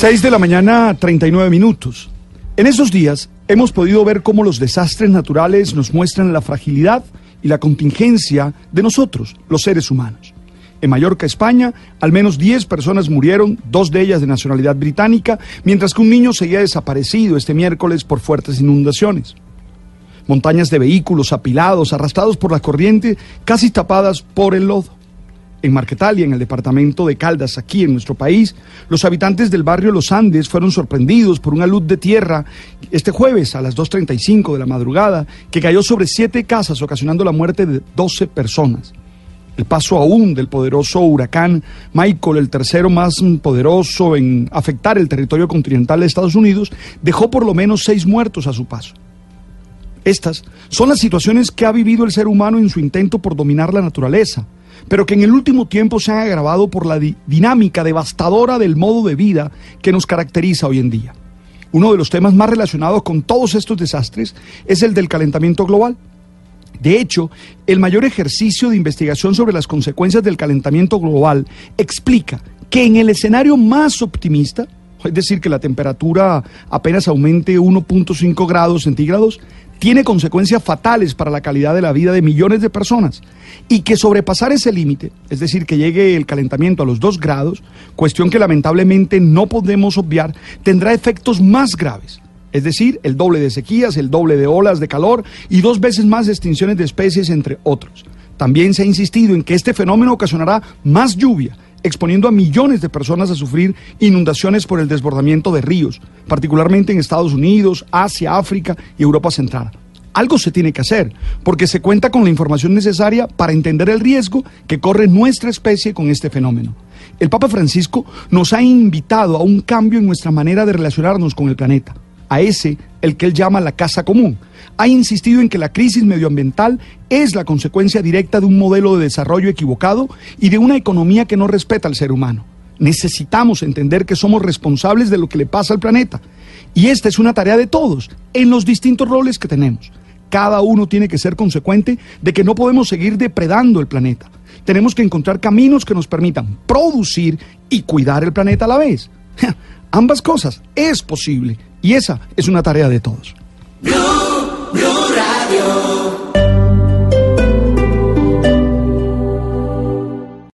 6 de la mañana, 39 minutos. En esos días hemos podido ver cómo los desastres naturales nos muestran la fragilidad y la contingencia de nosotros, los seres humanos. En Mallorca, España, al menos 10 personas murieron, dos de ellas de nacionalidad británica, mientras que un niño seguía desaparecido este miércoles por fuertes inundaciones. Montañas de vehículos apilados, arrastrados por la corriente, casi tapadas por el lodo en Marquetalia, en el departamento de Caldas, aquí en nuestro país, los habitantes del barrio Los Andes fueron sorprendidos por una luz de tierra este jueves a las 2.35 de la madrugada que cayó sobre siete casas, ocasionando la muerte de 12 personas. El paso aún del poderoso huracán Michael, el tercero más poderoso en afectar el territorio continental de Estados Unidos, dejó por lo menos seis muertos a su paso. Estas son las situaciones que ha vivido el ser humano en su intento por dominar la naturaleza pero que en el último tiempo se han agravado por la dinámica devastadora del modo de vida que nos caracteriza hoy en día. Uno de los temas más relacionados con todos estos desastres es el del calentamiento global. De hecho, el mayor ejercicio de investigación sobre las consecuencias del calentamiento global explica que en el escenario más optimista, es decir, que la temperatura apenas aumente 1.5 grados centígrados, tiene consecuencias fatales para la calidad de la vida de millones de personas y que sobrepasar ese límite, es decir, que llegue el calentamiento a los 2 grados, cuestión que lamentablemente no podemos obviar, tendrá efectos más graves. Es decir, el doble de sequías, el doble de olas de calor y dos veces más extinciones de especies, entre otros. También se ha insistido en que este fenómeno ocasionará más lluvia, exponiendo a millones de personas a sufrir inundaciones por el desbordamiento de ríos, particularmente en Estados Unidos, Asia, África y Europa Central. Algo se tiene que hacer, porque se cuenta con la información necesaria para entender el riesgo que corre nuestra especie con este fenómeno. El Papa Francisco nos ha invitado a un cambio en nuestra manera de relacionarnos con el planeta, a ese el que él llama la casa común. Ha insistido en que la crisis medioambiental es la consecuencia directa de un modelo de desarrollo equivocado y de una economía que no respeta al ser humano. Necesitamos entender que somos responsables de lo que le pasa al planeta. Y esta es una tarea de todos, en los distintos roles que tenemos. Cada uno tiene que ser consecuente de que no podemos seguir depredando el planeta. Tenemos que encontrar caminos que nos permitan producir y cuidar el planeta a la vez. Ambas cosas es posible y esa es una tarea de todos.